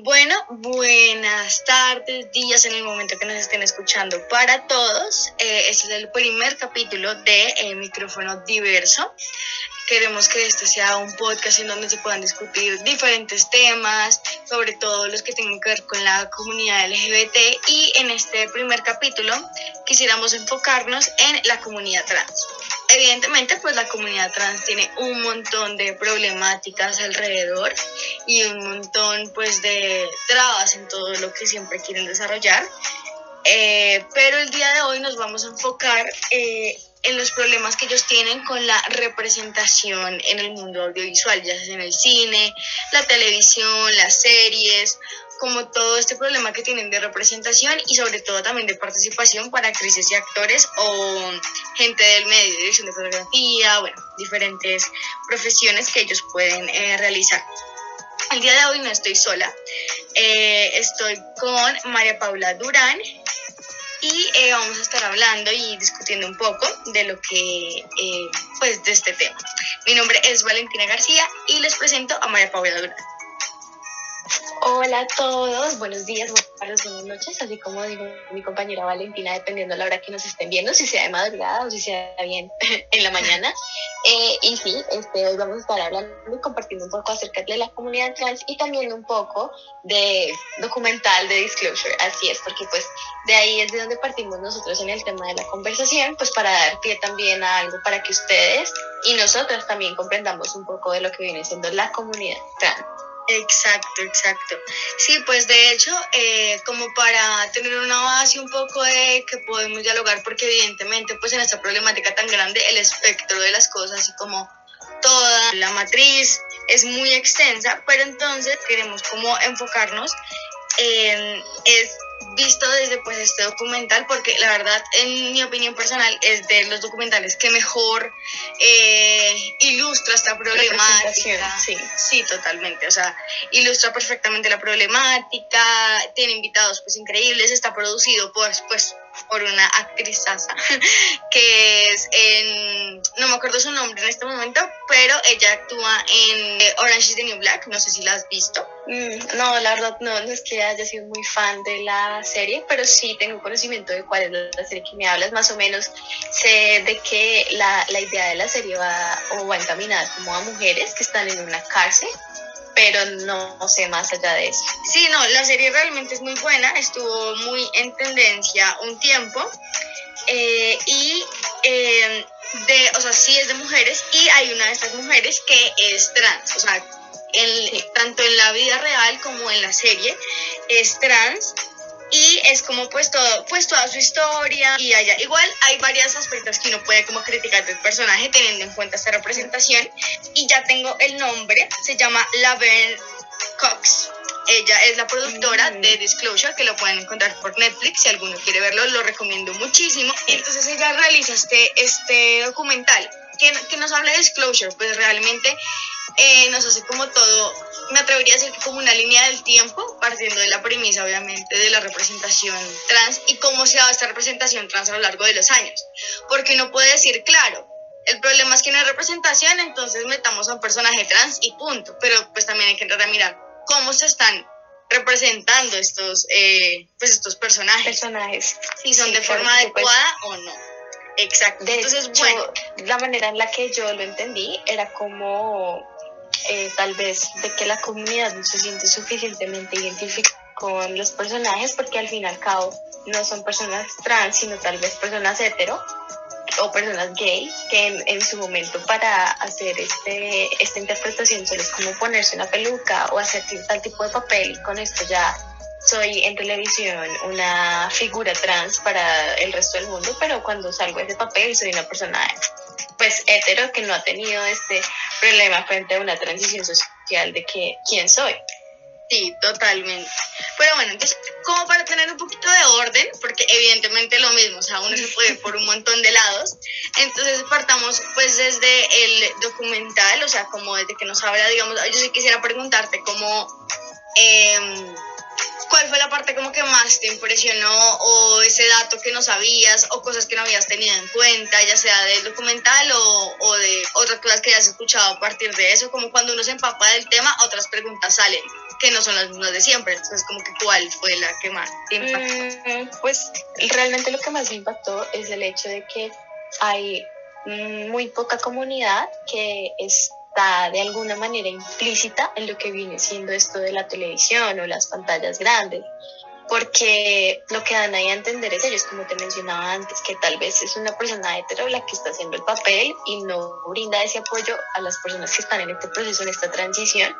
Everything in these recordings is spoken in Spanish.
Bueno, buenas tardes, días en el momento que nos estén escuchando para todos. Eh, este es el primer capítulo de eh, Micrófono Diverso. Queremos que este sea un podcast en donde se puedan discutir diferentes temas, sobre todo los que tengan que ver con la comunidad LGBT. Y en este primer capítulo quisiéramos enfocarnos en la comunidad trans evidentemente pues la comunidad trans tiene un montón de problemáticas alrededor y un montón pues de trabas en todo lo que siempre quieren desarrollar. Eh, pero el día de hoy nos vamos a enfocar eh, en los problemas que ellos tienen con la representación en el mundo audiovisual, ya sea en el cine, la televisión, las series, como todo este problema que tienen de representación y sobre todo también de participación para actrices y actores o gente del medio, dirección de fotografía, bueno, diferentes profesiones que ellos pueden eh, realizar. El día de hoy no estoy sola, eh, estoy con María Paula Durán y eh, vamos a estar hablando y discutiendo un poco de lo que, pues, de este tema. Mi nombre es Valentina García y les presento a María Paula Durán. Hola a todos, buenos días, buenas tardes, buenas noches, así como dijo mi compañera Valentina, dependiendo de la hora que nos estén viendo, si sea de madrugada o si sea bien en la mañana. Eh, y sí, este, hoy vamos a estar hablando y compartiendo un poco acerca de la comunidad trans y también un poco de documental de Disclosure, así es, porque pues de ahí es de donde partimos nosotros en el tema de la conversación, pues para dar pie también a algo para que ustedes y nosotras también comprendamos un poco de lo que viene siendo la comunidad trans. Exacto, exacto. Sí, pues de hecho, eh, como para tener una base un poco de que podemos dialogar, porque evidentemente, pues en esta problemática tan grande, el espectro de las cosas y como toda la matriz es muy extensa, pero entonces queremos como enfocarnos en es visto desde pues este documental porque la verdad en mi opinión personal es de los documentales que mejor eh, ilustra esta problemática sí. sí totalmente o sea ilustra perfectamente la problemática tiene invitados pues increíbles está producido por pues por una actriz que es en, no me acuerdo su nombre en este momento, pero ella actúa en eh, Orange is the New Black, no sé si la has visto. Mm, no, la verdad no, no es que haya sido muy fan de la serie, pero sí tengo conocimiento de cuál es la serie que me hablas, más o menos sé de que la, la idea de la serie va o va encaminada como a mujeres que están en una cárcel pero no, sé más allá de eso. Sí, no, la serie realmente es muy buena, estuvo muy en tendencia un tiempo eh, y eh, de, o sea, sí es de mujeres y hay una de estas mujeres que es trans, o sea, tanto en la vida real como en la serie es trans y es como pues todo, pues toda su historia y allá. Igual hay varios aspectos que uno puede como criticar del personaje teniendo en cuenta esta representación y ya tengo el nombre, se llama Laverne Cox. Ella es la productora mm. de Disclosure, que lo pueden encontrar por Netflix. Si alguno quiere verlo, lo recomiendo muchísimo. Entonces ella realiza este, este documental que, que nos habla de Disclosure, pues realmente eh, nos hace como todo, me atrevería a decir que como una línea del tiempo, partiendo de la premisa obviamente de la representación trans y cómo se ha dado esta representación trans a lo largo de los años. Porque uno puede decir, claro, el problema es que no hay representación, entonces metamos a un personaje trans y punto. Pero pues también hay que entrar a mirar cómo se están representando estos, eh, pues estos personajes. Personajes. Si son de forma adecuada o no. Exacto. Entonces, bueno. La manera en la que yo lo entendí era como eh, tal vez de que la comunidad no se siente suficientemente identificada con los personajes porque al fin y al cabo no son personas trans, sino tal vez personas hetero o personas gay que en, su momento para hacer este, esta interpretación solo es como ponerse una peluca o hacer tal tipo de papel. Y con esto ya soy en televisión una figura trans para el resto del mundo, pero cuando salgo de ese papel soy una persona pues hetero que no ha tenido este problema frente a una transición social de que quién soy. Sí, totalmente. Pero bueno, entonces, como para tener un poquito de orden, porque evidentemente lo mismo, o sea, uno se puede por un montón de lados, entonces partamos pues desde el documental, o sea, como desde que nos habla, digamos, yo sí quisiera preguntarte cómo... Eh, ¿Cuál fue la parte como que más te impresionó o ese dato que no sabías o cosas que no habías tenido en cuenta, ya sea del documental o, o de otras cosas que hayas escuchado a partir de eso? Como cuando uno se empapa del tema, otras preguntas salen. que no son las mismas de siempre. Entonces, como que cuál fue la que más te impactó. Mm, pues realmente lo que más me impactó es el hecho de que hay muy poca comunidad que está de alguna manera implícita en lo que viene siendo esto de la televisión o las pantallas grandes porque lo que dan ahí a entender es ellos, como te mencionaba antes, que tal vez es una persona hetero la que está haciendo el papel y no brinda ese apoyo a las personas que están en este proceso, en esta transición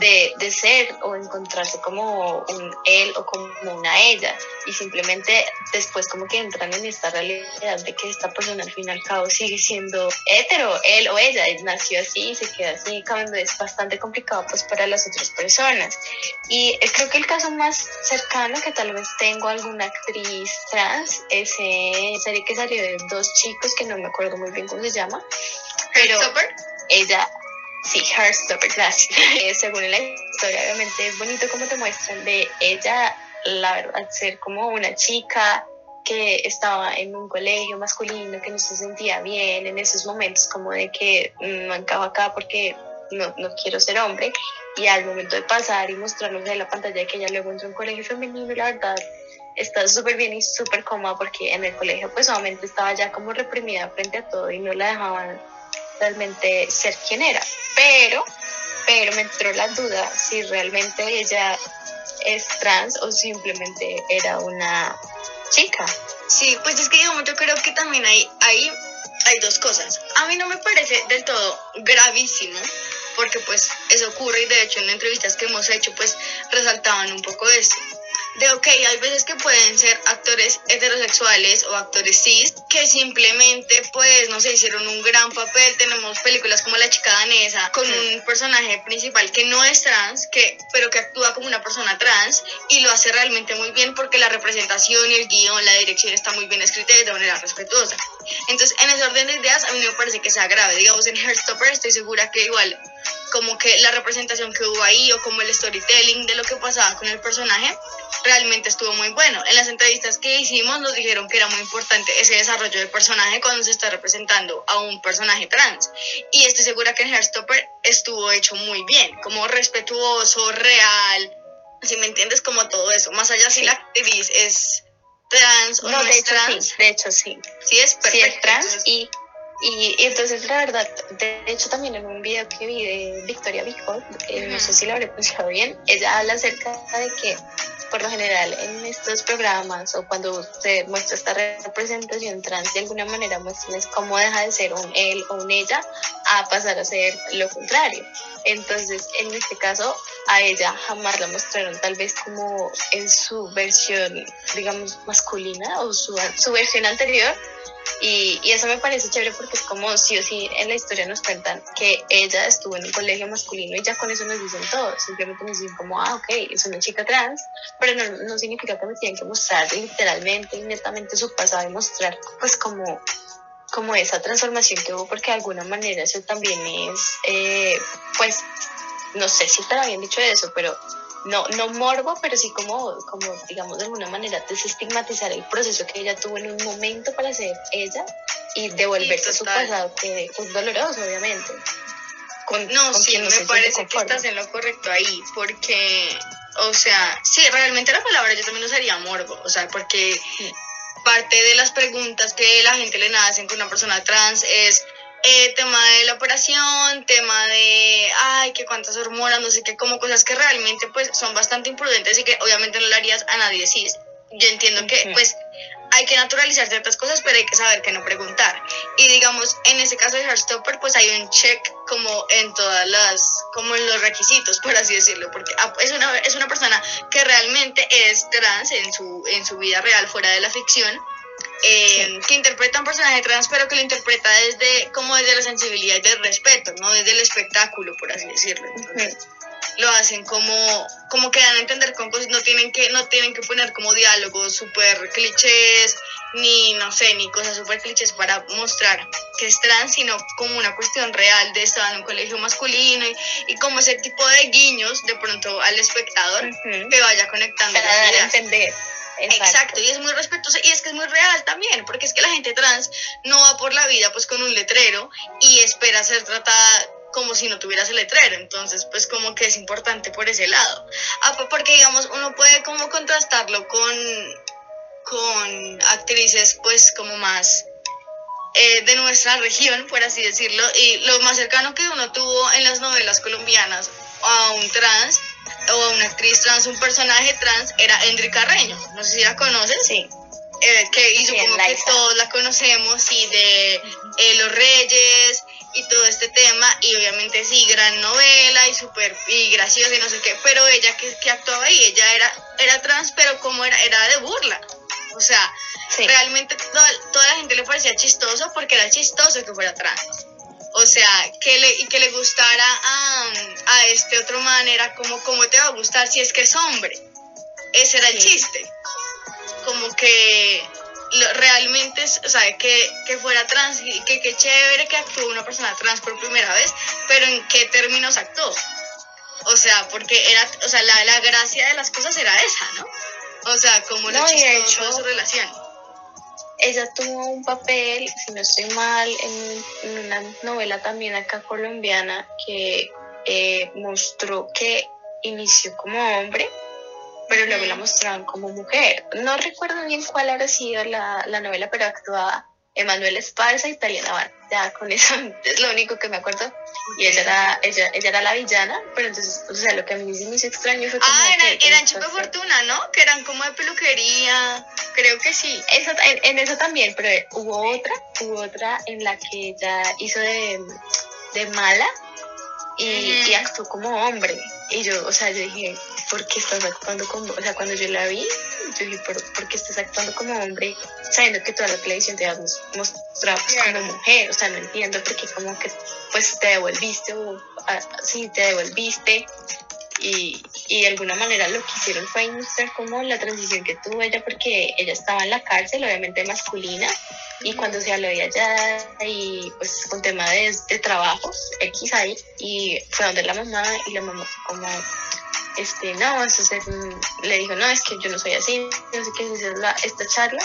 de, de ser o encontrarse como un él o como una ella. Y simplemente después como que entran en esta realidad de que esta persona al fin y al cabo sigue siendo hetero, él o ella, nació así y se queda así, cuando es bastante complicado pues para las otras personas. Y creo que el caso más cercano que tal vez tengo alguna actriz trans, esa serie que salió de dos chicos que no me acuerdo muy bien cómo se llama, pero ella, sí, Heartstopper, gracias. Eh, según la historia, obviamente es bonito como te muestran de ella, la verdad, ser como una chica que estaba en un colegio masculino, que no se sentía bien en esos momentos como de que no encajo acá porque no, no quiero ser hombre y al momento de pasar y mostrarnos en la pantalla que ella luego entró en un colegio femenino, la verdad está súper bien y súper cómoda porque en el colegio pues obviamente estaba ya como reprimida frente a todo y no la dejaban realmente ser quien era. Pero, pero me entró la duda si realmente ella es trans o simplemente era una chica. Sí, pues es que digamos, yo creo que también hay, hay, hay dos cosas. A mí no me parece del todo gravísimo porque pues eso ocurre y de hecho en entrevistas que hemos hecho pues resaltaban un poco eso de, ok, hay veces que pueden ser actores heterosexuales o actores cis que simplemente, pues, no sé, hicieron un gran papel. Tenemos películas como La chica danesa con un personaje principal que no es trans, que, pero que actúa como una persona trans y lo hace realmente muy bien porque la representación y el guion, la dirección está muy bien escrita y de manera respetuosa. Entonces, en ese orden de ideas, a mí me parece que sea grave. Digamos, en Heartstopper estoy segura que igual como que la representación que hubo ahí o como el storytelling de lo que pasaba con el personaje realmente estuvo muy bueno. En las entrevistas que hicimos nos dijeron que era muy importante ese desarrollo del personaje cuando se está representando a un personaje trans. Y estoy segura que en Hairstopper estuvo hecho muy bien, como respetuoso, real, si me entiendes, como todo eso. Más allá si la actriz es trans o no, de es trans. Sí, de hecho sí. Sí es perfecto. Sí es trans y y, entonces, la verdad, de hecho, también en un video que vi de Victoria eh, no sé si lo habré pronunciado bien, ella habla acerca de que, por lo general, en estos programas o cuando se muestra esta representación trans, de alguna manera muestran cómo deja de ser un él o un ella a pasar a ser lo contrario. Entonces, en este caso, a ella jamás la mostraron tal vez como en su versión, digamos, masculina o su, su versión anterior, y, y, eso me parece chévere porque es como sí o sí en la historia nos cuentan que ella estuvo en un colegio masculino y ya con eso nos dicen todo. Simplemente nos dicen como, ah, ok, es una chica trans, pero no, no significa que me tienen que mostrar literalmente y netamente su pasado y mostrar pues como, como esa transformación que hubo porque de alguna manera eso también es, eh, pues, no sé si estará bien dicho eso, pero no, no morbo, pero sí como, como, digamos, de alguna manera desestigmatizar el proceso que ella tuvo en un momento para ser ella y devolverse a su pasado, que es doloroso, obviamente. no, sí, me parece que estás en lo correcto ahí, porque, o sea, sí, realmente la palabra yo también usaría morbo, o sea, porque parte de las preguntas que la gente le nacen con una persona trans es eh, tema de la operación, tema de, ay, que cuántas hormonas, no sé qué, como cosas que realmente pues son bastante imprudentes y que obviamente no le harías a nadie sí. Yo entiendo que pues hay que naturalizar ciertas cosas, pero hay que saber que no preguntar. Y digamos, en ese caso de Heartstopper, pues hay un check como en todas las, como en los requisitos, por así decirlo, porque ah, es una, es una persona que realmente es trans en su, en su vida real, fuera de la ficción, eh, que interpreta un personaje trans, pero que lo interpreta desde como desde la sensibilidad y del respeto, no desde el espectáculo, por así decirlo. Lo hacen como, como que dan a entender con cosas, no tienen que, no tienen que poner como diálogos súper clichés, ni no sé, ni cosas súper clichés para mostrar que es trans, sino como una cuestión real de estar en un colegio masculino y, como ese tipo de guiños de pronto al espectador que vaya conectando. Para dar a entender Exacto. y es muy respetuoso y es que es muy real también, porque es que la gente trans no va por la vida pues con un letrero y espera ser tratada como si no tuvieras el letrero. Entonces, pues como que es importante por ese lado. Ah, porque digamos, uno puede como contrastarlo con, con actrices pues como más eh, de nuestra región, por así decirlo, y lo más cercano que uno tuvo en las novelas colombianas a un trans o una actriz trans, un personaje trans, era Endri Carreño. No sé si la conoces. Sí. Eh, que hizo como que todos la conocemos y de eh, Los Reyes y todo este tema y obviamente sí, gran novela y súper y graciosa y no sé qué, pero ella que, que actuaba ahí, ella era, era trans pero como era, era de burla, o sea, realmente toda, toda, la gente le parecía chistoso porque era chistoso que fuera trans. O sea, que le, y que le gustara a, a este otro man era como, ¿cómo te va a gustar si es que es hombre? Ese era el chiste. Como que realmente, o sea, que, que fuera trans y que qué chévere que actuó una persona trans por primera vez, pero ¿en qué términos actuó? O sea, porque era, o sea, la, la gracia de las cosas era esa, ¿no? O sea, como lo no, chistoso de su relación. Ella tuvo un papel, si no estoy mal, en, una novela también acá colombiana que eh, mostró que inició como hombre, pero luego la mostraron como mujer. No recuerdo bien cuál habrá sido la, la novela, pero actuaba Emanuel Esparza y Taliana Ya con eso es lo único que me acuerdo. Y ella era, ella, ella era la villana, pero entonces, o sea, lo que a mí me hizo extraño fue como. Ah, eran, eran Chupa Fortuna, ¿no? Que eran como de peluquería. Creo que sí. Eso, en, eso también, pero hubo otra, hubo otra en la que ella hizo de, de mala y, y actuó como hombre. Y yo, o sea, yo dije, ¿por qué estás actuando como, o sea, cuando yo la vi, yo dije, ¿por, qué estás actuando como hombre sabiendo que toda la televisión te has mostrado pues, como mujer? O sea, no entiendo porque como que pues te devolviste o ah, sí, te devolviste y, y, de alguna manera lo que hicieron fue mostrar como la transición que tuvo ella porque ella estaba en la cárcel, obviamente masculina, y cuando se habló de allá y pues con tema de, de trabajos X ahí y fue donde la mamá y la mamá como este no le dijo no es que yo no soy así no sé qué es la, esta charla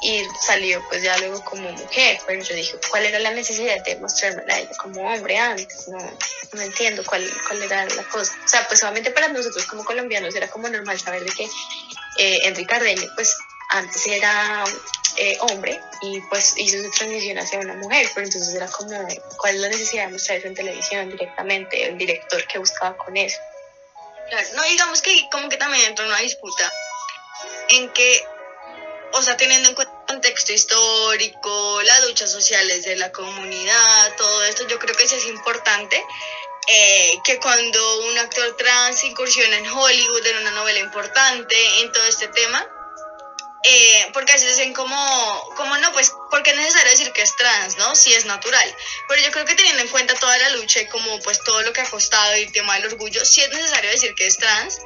y salió pues ya luego como mujer pero yo dije cuál era la necesidad de mostrarme a ella como hombre antes no no entiendo cuál cuál era la cosa o sea pues solamente para nosotros como colombianos era como normal saber de que eh, Enrique Cardeño pues antes era eh, hombre y pues hizo su transición hacia una mujer, pero entonces era como, ¿cuál es la necesidad de mostrar eso en televisión directamente? El director que buscaba con eso. Claro, no digamos que como que también entró una disputa en que, o sea, teniendo en cuenta el contexto histórico, las luchas sociales de la comunidad, todo esto, yo creo que sí es importante eh, que cuando un actor trans incursiona en Hollywood, en una novela importante, en todo este tema, eh, porque a veces dicen como, como no, pues porque es necesario decir que es trans, ¿no? Si es natural. Pero yo creo que teniendo en cuenta toda la lucha y como pues todo lo que ha costado y el tema del orgullo, sí es necesario decir que es trans,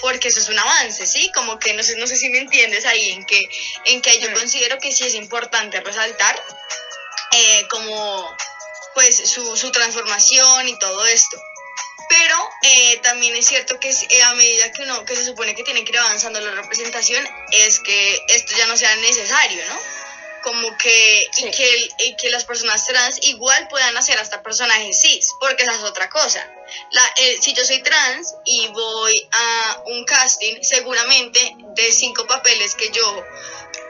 porque eso es un avance, ¿sí? Como que no sé, no sé si me entiendes ahí, en que, en que yo mm. considero que sí es importante resaltar eh, como pues su, su transformación y todo esto pero eh, también es cierto que eh, a medida que uno que se supone que tiene que ir avanzando la representación es que esto ya no sea necesario, ¿no? Como que, y que, que las personas trans igual puedan hacer hasta personajes cis, porque esa es otra cosa. La, eh, si yo soy trans y voy a un casting, seguramente de cinco papeles que yo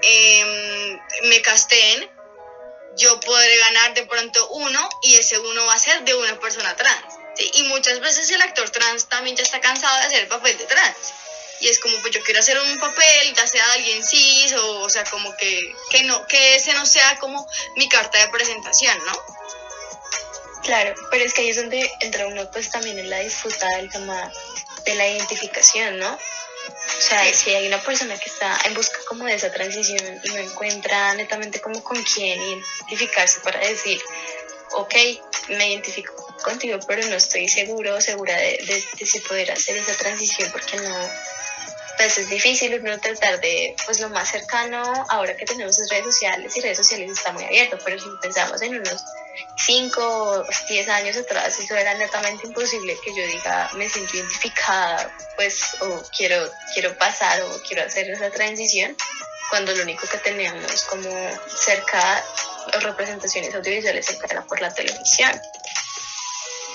em, me casteen, yo podré ganar de pronto uno y ese uno va a ser de una persona trans y muchas veces el actor trans también ya está cansado de hacer el papel de trans. Y es como, pues yo quiero hacer un papel, ya sea de alguien cis, o, o sea, como que, que, no, que ese no sea como mi carta de presentación, ¿no? Claro, pero es que ahí es donde entra uno pues también en la disputa del tema de la identificación, ¿no? O sea, si hay una persona que está en busca como de esa transición y no encuentra netamente como con quién identificarse para decir, ok, me identifico contigo, pero no estoy seguro o segura de, de, si poder hacer esa transición porque no, pues es difícil uno tratar de, pues lo más cercano, ahora que tenemos redes sociales y redes sociales está muy abierto, pero si pensamos en unos 5 o 10 años atrás, eso era netamente imposible que yo diga, me siento identificada, pues, o quiero, quiero pasar o quiero hacer esa transición, cuando lo único que teníamos como cerca, representaciones audiovisuales cerca era por la televisión.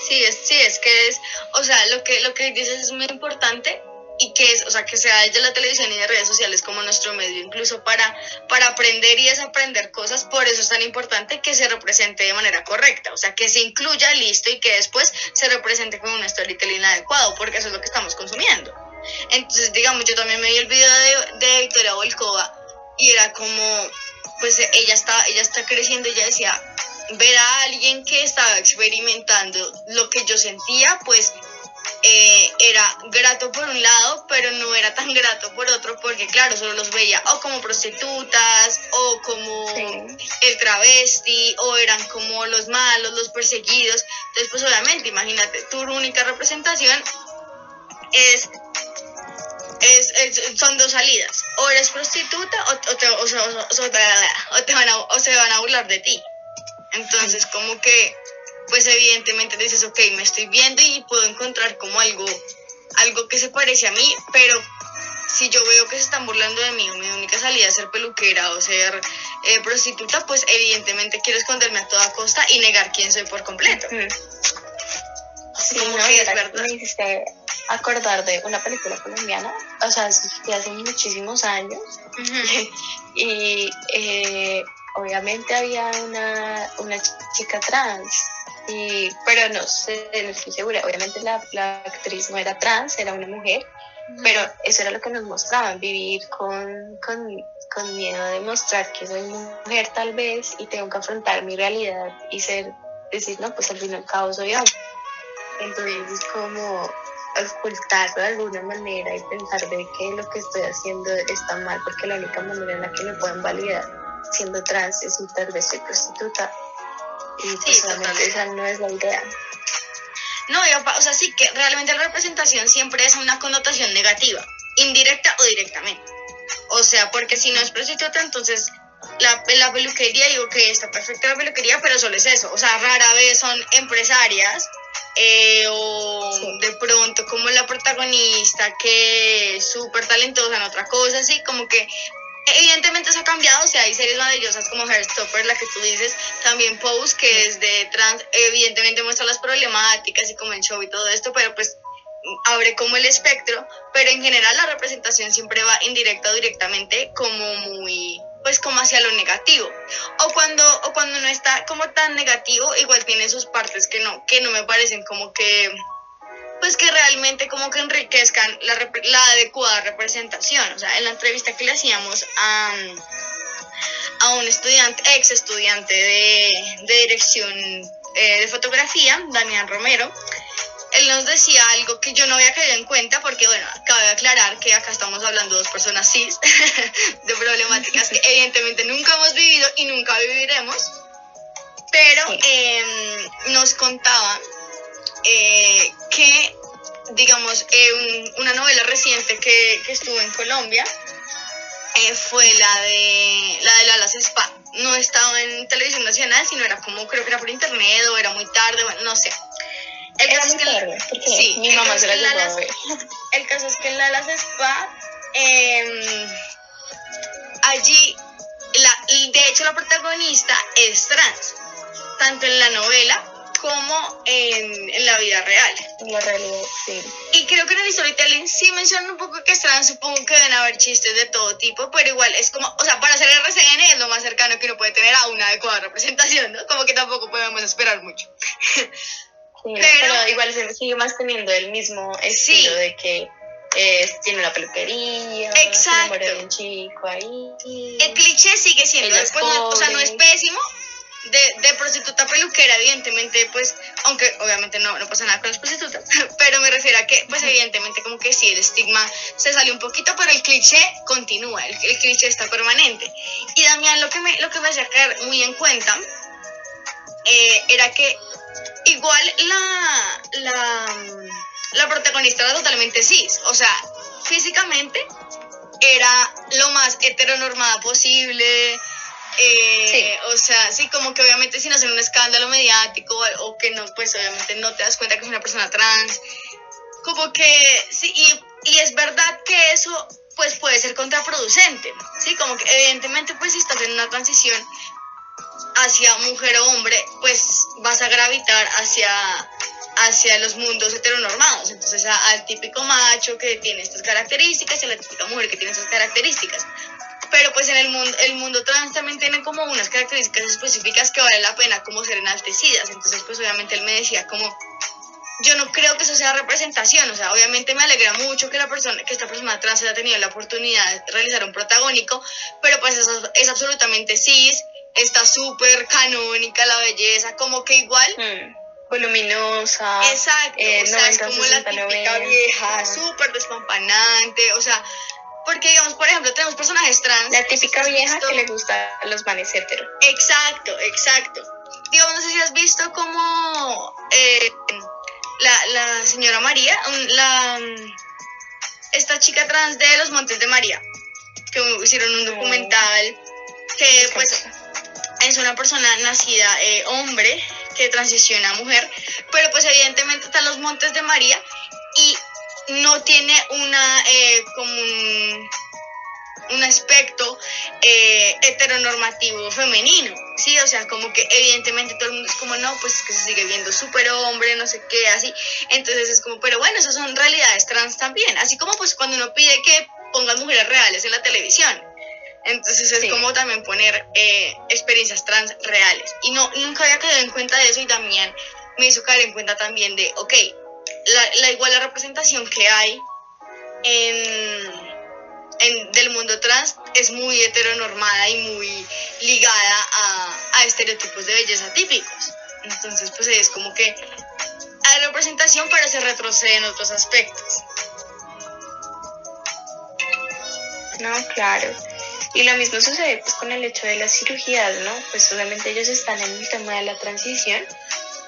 Sí, es, sí, es que es, o sea, lo que, lo que dices es muy importante y que es, o sea, que sea de la televisión y de redes sociales como nuestro medio, incluso para, para aprender y desaprender cosas, por eso es tan importante que se represente de manera correcta, o sea, que se incluya, listo, y que después se represente con un storytelling adecuado, porque eso es lo que estamos consumiendo. Entonces, digamos, yo también me vi el video de, de Victoria Volkova y era como, pues ella está, ella está creciendo y ella decía, ver a alguien que estaba experimentando lo que yo sentía, pues eh, era grato por un lado, pero no era tan grato por otro, porque claro, solo los veía o como prostitutas, o como el travesti, o eran como los malos, los perseguidos. Entonces, pues obviamente, imagínate, tu única representación es es, son dos salidas. O eres prostituta o, te, o, van a, o se van a burlar de ti. Entonces, como que, pues evidentemente dices, ok, me estoy viendo y puedo encontrar como algo, algo que se parece a mí, pero si yo veo que se están burlando de mí, mi única salida es ser peluquera o ser eh, prostituta, pues evidentemente quiero esconderme a toda costa y negar quién soy por completo. Sí, no, es verdad. acordar de una película colombiana, o sea, de hace muchísimos años, y eh, obviamente había una, una chica trans, y, pero no sé, no estoy segura, obviamente la, la actriz no era trans, era una mujer, pero eso era lo que nos mostraban, vivir con, con, con miedo de mostrar que soy mujer tal vez y tengo que afrontar mi realidad y ser, decir, no, pues al fin y al cabo soy hombre. Entonces es como ocultarlo de alguna manera y pensar de que lo que estoy haciendo está mal porque la única manera en la que me pueden validar siendo trans es tal vez soy prostituta y pues esa no es la idea. No, o sea, sí que realmente la representación siempre es una connotación negativa, indirecta o directamente. O sea, porque si no es prostituta, entonces la, la peluquería, digo que está perfecta la peluquería, pero solo es eso. O sea, rara vez son empresarias eh, o de pronto como la protagonista que es súper talentosa en otra cosa, así como que evidentemente eso ha cambiado, o sea, hay series maravillosas como Heartstopper, la que tú dices, también Pose, que es de trans, evidentemente muestra las problemáticas y como el show y todo esto, pero pues abre como el espectro, pero en general la representación siempre va indirecta o directamente como muy pues como hacia lo negativo. O cuando, o cuando no está como tan negativo, igual tiene sus partes que no, que no me parecen como que, pues que realmente como que enriquezcan la, la adecuada representación. O sea, en la entrevista que le hacíamos a, a un estudiante, ex estudiante de, de dirección eh, de fotografía, Damián Romero, él nos decía algo que yo no había caído en cuenta porque, bueno, cabe aclarar que acá estamos hablando de dos personas cis, de problemáticas que evidentemente nunca hemos vivido y nunca viviremos, pero em, nos contaba eh, que, digamos, eh, una novela reciente que, que, estuvo en Colombia eh, fue la de la de Lalas Spa. No estaba en televisión nacional, sino era como, creo que era por internet o era muy tarde, bueno, no sé el caso, es que, sí, mi mamá se la a ver. El caso es que en Lalas Spa, eh, allí, la, de hecho la protagonista es trans, tanto en la novela como en, en, la vida real. En la realidad, sí. Y creo que en el storytelling sí mencionan un poco que es trans, supongo que deben haber chistes de todo tipo, pero igual es como, o sea, para hacer RCN es lo más cercano que uno puede tener a una adecuada representación, ¿no? Como que tampoco podemos esperar mucho. pero, igual se sigue manteniendo el mismo estilo de que eh, tiene una peluquería, Exacto. Se un chico ahí. El cliché sigue siendo, después no, o sea, no es pésimo. De, de, prostituta peluquera, evidentemente, pues, aunque obviamente no, no pasa nada con las prostitutas, pero me refiero a que, pues, evidentemente, como que sí, el estigma se salió un poquito, pero el cliché continúa, el, el cliché está permanente. Y Damián, lo que me, lo que me hacía caer muy en cuenta eh, era que igual la, la, la protagonista era totalmente cis, o sea, físicamente era lo más heteronormada posible. Eh, o sea, sí, como que obviamente sin hacer un escándalo mediático o, que no, pues obviamente no te das cuenta que es una persona trans. Como que sí, y, y es verdad que eso pues puede ser contraproducente, ¿sí? Como que evidentemente pues si estás en una transición hacia mujer o hombre, pues vas a gravitar hacia, hacia los mundos heteronormados. Entonces, al típico macho que tiene estas características y a la típica mujer que tiene estas características. Pero pues en el mundo, el mundo trans también tiene como unas características específicas que vale la pena como ser enaltecidas. Entonces, pues obviamente él me decía como, yo no creo que eso sea representación, o sea, obviamente me alegra mucho que la persona, que esta persona trans haya tenido la oportunidad de realizar un protagónico, pero pues eso es absolutamente cis, está súper canónica la belleza, como que igual... Mm voluminosa. Exacto, eh, o sea, es como la típica vieja, súper despampanante, o sea, porque digamos, por ejemplo, tenemos personajes trans. La típica vieja que le gusta a los manes hetero. Exacto, exacto. Digamos, no sé si has visto como eh, la, la, señora María, la, esta chica trans de los Montes de María, que hicieron un documental que pues es una persona nacida eh, hombre que transiciona a mujer, pero pues evidentemente están los Montes de María y no tiene una eh, como un, aspecto eh, heteronormativo femenino, ¿sí? O sea, como que evidentemente todo el mundo es como, no, pues que se sigue viendo súper hombre, no sé qué, así. Entonces es como, pero bueno, esas son realidades trans también, así como pues cuando uno pide que pongan mujeres reales en la televisión. Entonces es como también poner eh, experiencias trans reales. Y no, nunca había caído en cuenta de eso y también me hizo caer en cuenta también de, ok, la, la representación que hay en, en, del mundo trans es muy heteronormada y muy ligada a, a estereotipos de belleza típicos. Entonces pues es como que hay representación pero se retrocede en otros aspectos. No, claro. Y lo mismo sucede pues con el hecho de las cirugías, ¿no? Pues obviamente ellos están en el tema de la transición,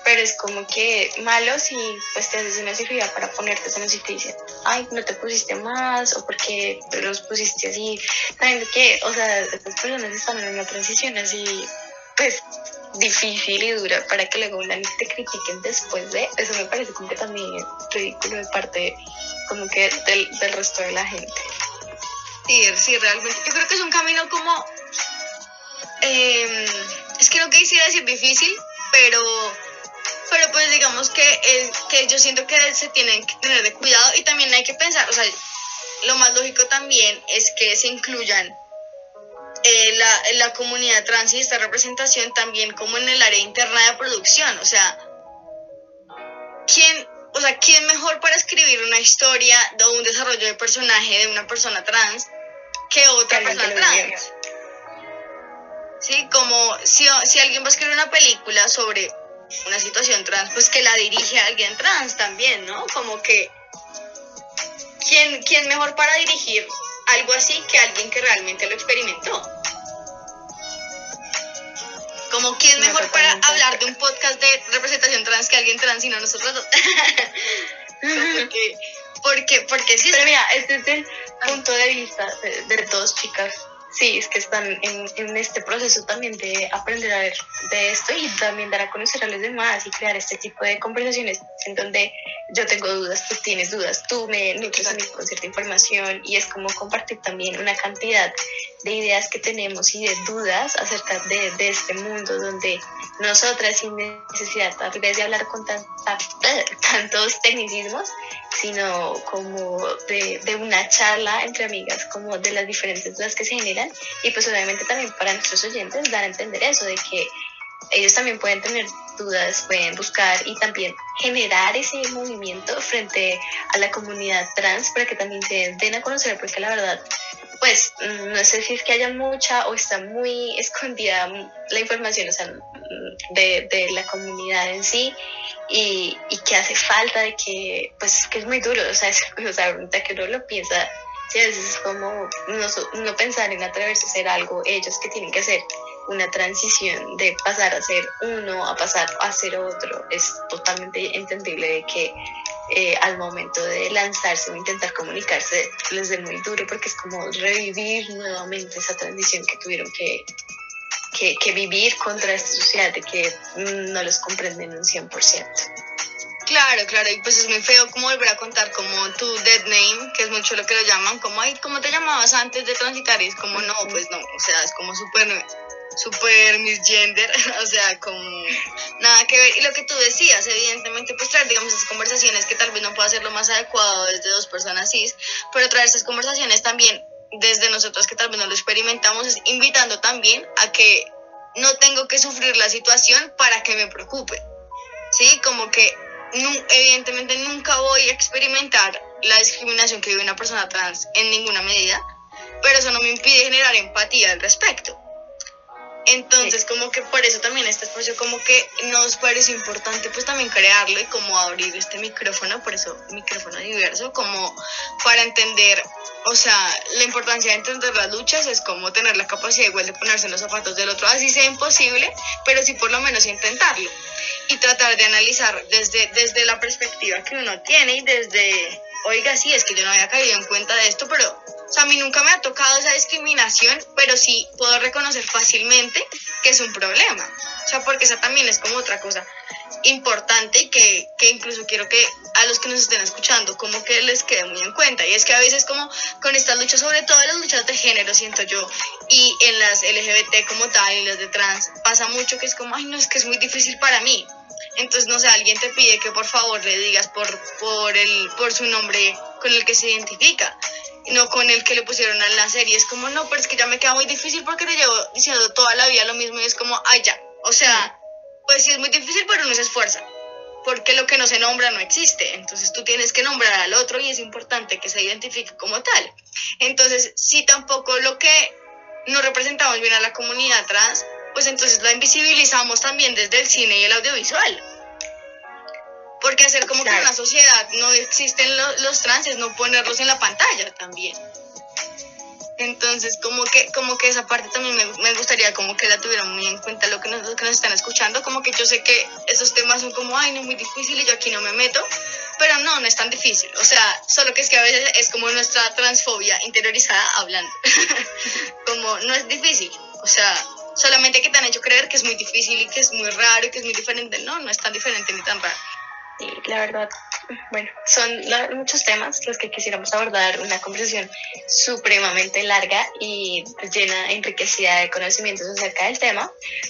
pero es como que malo si pues te haces una cirugía para ponerte esa y te dicen, ay, no te pusiste más o porque los pusiste así. Saben que, o sea, estas personas están en una transición así, pues difícil y dura para que luego una te critiquen después de eso me parece como que también ridículo de parte como que del, del resto de la gente. Sí, sí, realmente. Yo creo que es un camino como... Em, es que no quisiera decir difícil, pero, pero pues digamos que, es, que yo siento que se tienen que tener de cuidado y también hay que pensar, o sea, lo más lógico también es que se incluyan eh, la, la comunidad trans y esta representación también como en el área interna de producción, o sea, ¿quién, o sea, ¿quién mejor para escribir una historia de un desarrollo de personaje de una persona trans que otra persona trans. Sí, como si, si alguien va a escribir una película sobre una situación trans, pues que la dirige a alguien trans también, ¿no? Como que, ¿quién, quién mejor para dirigir algo así que alguien que realmente lo experimentó? Como quién mejor para hablar de un podcast de representación trans que alguien trans y no nosotros dos. porque, porque, porque sí. Pero mira, este es el punto de vista de, de todos, chicas. Sí, es que están en, en, este proceso también de aprender a ver de esto y también dar a conocer a los demás y crear este tipo de conversaciones en donde yo tengo dudas, tú tienes dudas, tú me nutres a mí con cierta información y es como compartir también una cantidad de ideas que tenemos y de dudas acerca de, de este mundo donde nosotras sin necesidad tal vez de hablar con tantos tecnicismos, sino como de, de, una charla entre amigas, como de las diferentes dudas que se generan y pues obviamente también para nuestros oyentes dar a entender eso, de que ellos también pueden tener dudas, pueden buscar y también generar ese movimiento frente a la comunidad trans para que también se den a conocer, porque la verdad, pues no sé si es que haya mucha o está muy escondida la información o sea, de, de la comunidad en sí y, y, que hace falta de que, pues que es muy duro, o sea, es, o sea que uno lo piensa, sí, a veces es como no, no pensar en atreverse a hacer algo, ellos que tienen que hacer una transición de pasar a ser uno a pasar a ser otro. Es totalmente entendible de que eh, al momento de lanzarse o intentar comunicarse les dé muy duro porque es como revivir nuevamente esa transición que tuvieron que, que, que vivir contra esta sociedad de que no los comprenden un 100%. Claro, claro, y pues es muy feo como volver a contar como tu dead name, que es mucho lo que lo llaman, como, ay, ¿cómo te llamabas antes de transitar? Y es como, no, pues no, o sea, es como súper super misgender, o sea, como nada que ver. Y lo que tú decías, evidentemente, pues traer, digamos, esas conversaciones que tal vez no pueda ser lo más adecuado desde dos personas cis, pero traer esas conversaciones también desde nosotros que tal vez no lo experimentamos, es invitando también a que no tengo que sufrir la situación para que me preocupe. ¿Sí? Como que evidentemente nunca voy a experimentar la discriminación que vive una persona trans en ninguna medida, pero eso no me impide generar empatía al respecto. Entonces, como que por eso también este espacio como que nos parece importante pues también crearlo y como abrir este micrófono, por eso micrófono diverso, como para entender, o sea, la importancia de entender las luchas es como tener la capacidad igual de ponerse en los zapatos del otro, así sea imposible, pero sí por lo menos intentarlo. Y tratar de analizar desde, desde la perspectiva que uno tiene y desde, oiga, sí, es que yo no había caído en cuenta de esto, pero o sea, a mí nunca me ha tocado esa discriminación, pero sí puedo reconocer fácilmente que es un problema. O sea, porque esa también es como otra cosa importante y que, que, incluso quiero que a los que nos estén escuchando como que les quede muy en cuenta. Y es que a veces como con estas luchas, sobre todo las luchas de género, siento yo, y en las LGBT como tal y las de trans, pasa mucho que es como, ay, no, es que es muy difícil para mí. Entonces, no sé, alguien te pide que por favor le digas por, por, el, por su nombre con el que se identifica no con el que le pusieron a la serie. Es como, no, pero es que ya me queda muy difícil porque le llevo diciendo toda la vida lo mismo y es como, ay, ya. O sea, pues sí es muy difícil, pero no se esfuerza. Porque lo que no se nombra no existe. Entonces tú tienes que nombrar al otro y es importante que se identifique como tal. Entonces, si tampoco lo que no representamos bien a la comunidad trans, pues entonces la invisibilizamos también desde el cine y el audiovisual. Porque hacer como que en la sociedad no existen los, trans es no ponerlos en la pantalla también. Entonces, como que, como que esa parte también me, gustaría como que la tuvieran muy en cuenta lo que, nos, que nos están escuchando, como que yo sé que esos temas son como, ay, no, muy difícil y yo aquí no me meto, pero no, no es tan difícil, o sea, solo que es que a veces es como nuestra transfobia interiorizada hablando, como no es difícil, o sea, solamente que te han hecho creer que es muy difícil y que es muy raro y que es muy diferente, no, no es tan diferente ni tan raro. Y la verdad, bueno, son muchos temas los que quisiéramos abordar, una conversación supremamente larga y pues, llena, enriquecida de conocimientos acerca del tema,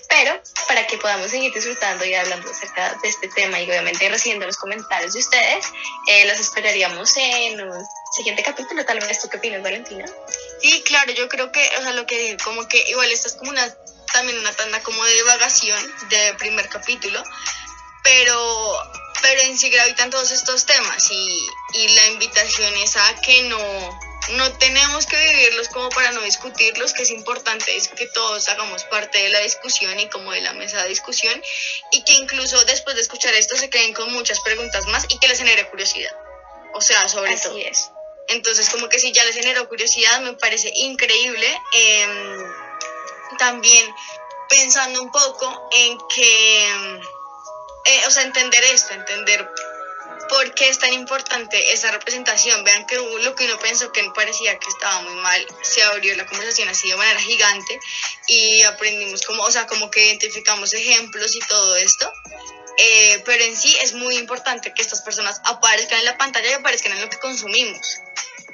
pero para que podamos seguir disfrutando y hablando acerca de este tema y obviamente recibiendo los comentarios de ustedes, eh, los esperaríamos en un siguiente capítulo, tal vez tú qué opinas, Valentina. Sí, claro, yo creo que, o sea, lo que como que igual esta es como una, también una tanda como de divagación de primer capítulo, pero pero en sí gravitan todos estos temas y, y la invitación es a que no, no tenemos que vivirlos como para no discutirlos, que es importante es que todos hagamos parte de la discusión y como de la mesa de discusión y que incluso después de escuchar esto se queden con muchas preguntas más y que les genere curiosidad. O sea, sobre Así todo. Es. Entonces, como que si ya les generó curiosidad, me parece increíble. Em, también pensando un poco en que eh, o sea, entender esto, entender por qué es tan importante esa representación. Vean que lo que uno pensó que parecía que estaba muy mal, se abrió la conversación así de manera gigante y aprendimos como, o sea, como que identificamos ejemplos y todo esto. Eh, pero en sí es muy importante que estas personas aparezcan en la pantalla y aparezcan en lo que consumimos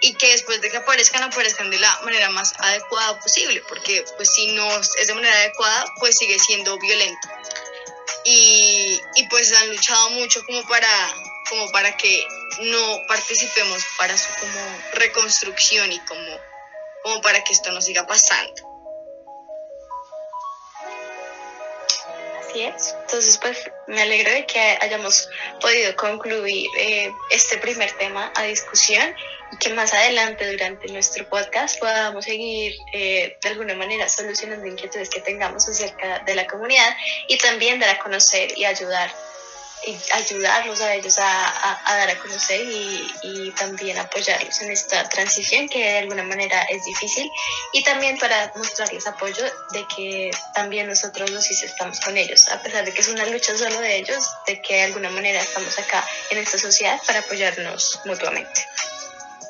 y que después de que aparezcan aparezcan de la manera más adecuada posible porque pues si no es de manera adecuada pues sigue siendo violento y, y pues han luchado mucho como para, como para que no participemos para su como reconstrucción y como, como para que esto no siga pasando. Así es. Entonces, pues me alegro de que hayamos podido concluir eh, este primer tema a discusión que más adelante durante nuestro podcast podamos seguir eh, de alguna manera solucionando inquietudes que tengamos acerca de la comunidad y también dar a conocer y ayudar y ayudarlos a ellos a, a, dar a conocer y, y, también apoyarlos en esta transición que de alguna manera es difícil y también para mostrarles apoyo de que también nosotros los estamos con ellos, a pesar de que es una lucha solo de ellos, de que de alguna manera estamos acá en esta sociedad para apoyarnos mutuamente.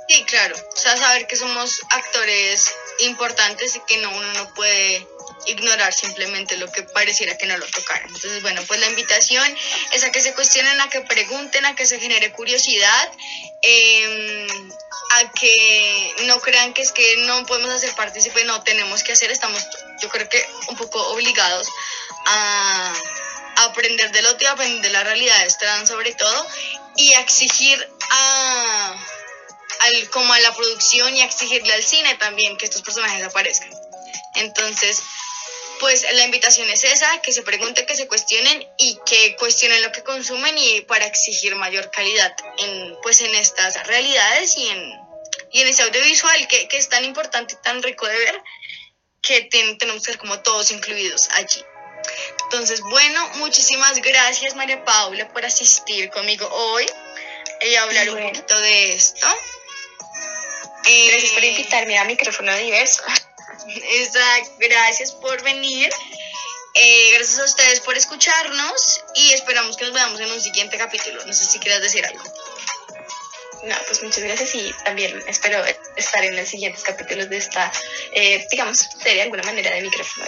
Sí, claro. O sea, saber que somos actores importantes y que no, uno no puede ignorar simplemente lo que pareciera que no lo tocaran. Entonces, bueno, pues la invitación es a que se cuestionen, a que pregunten, a que se genere curiosidad, em, a que no crean que es que no podemos hacer partícipe, no tenemos que hacer, estamos yo creo que un poco obligados a aprender del otro y aprender de la realidad trans sobre todo y exigir a, al, como a la producción y exigirle al cine también que estos personajes aparezcan. Entonces, pues la invitación es esa, que se pregunten, que se cuestionen y que cuestionen lo que consumen y para exigir mayor calidad en, pues en estas realidades y en, y en ese audiovisual que, que es tan importante y tan rico de ver que tenemos que ser como todos incluidos allí. Entonces, bueno, muchísimas gracias María Paula por asistir conmigo hoy y hablar un poquito de esto. Gracias por eh, invitarme a micrófono diverso. Exacto, gracias por venir. Eh, gracias a ustedes por escucharnos y esperamos que nos veamos en un siguiente capítulo. No sé si quieras decir algo. No, pues muchas gracias y también espero estar en los siguientes capítulos de esta, eh, digamos, serie de alguna manera de micrófono.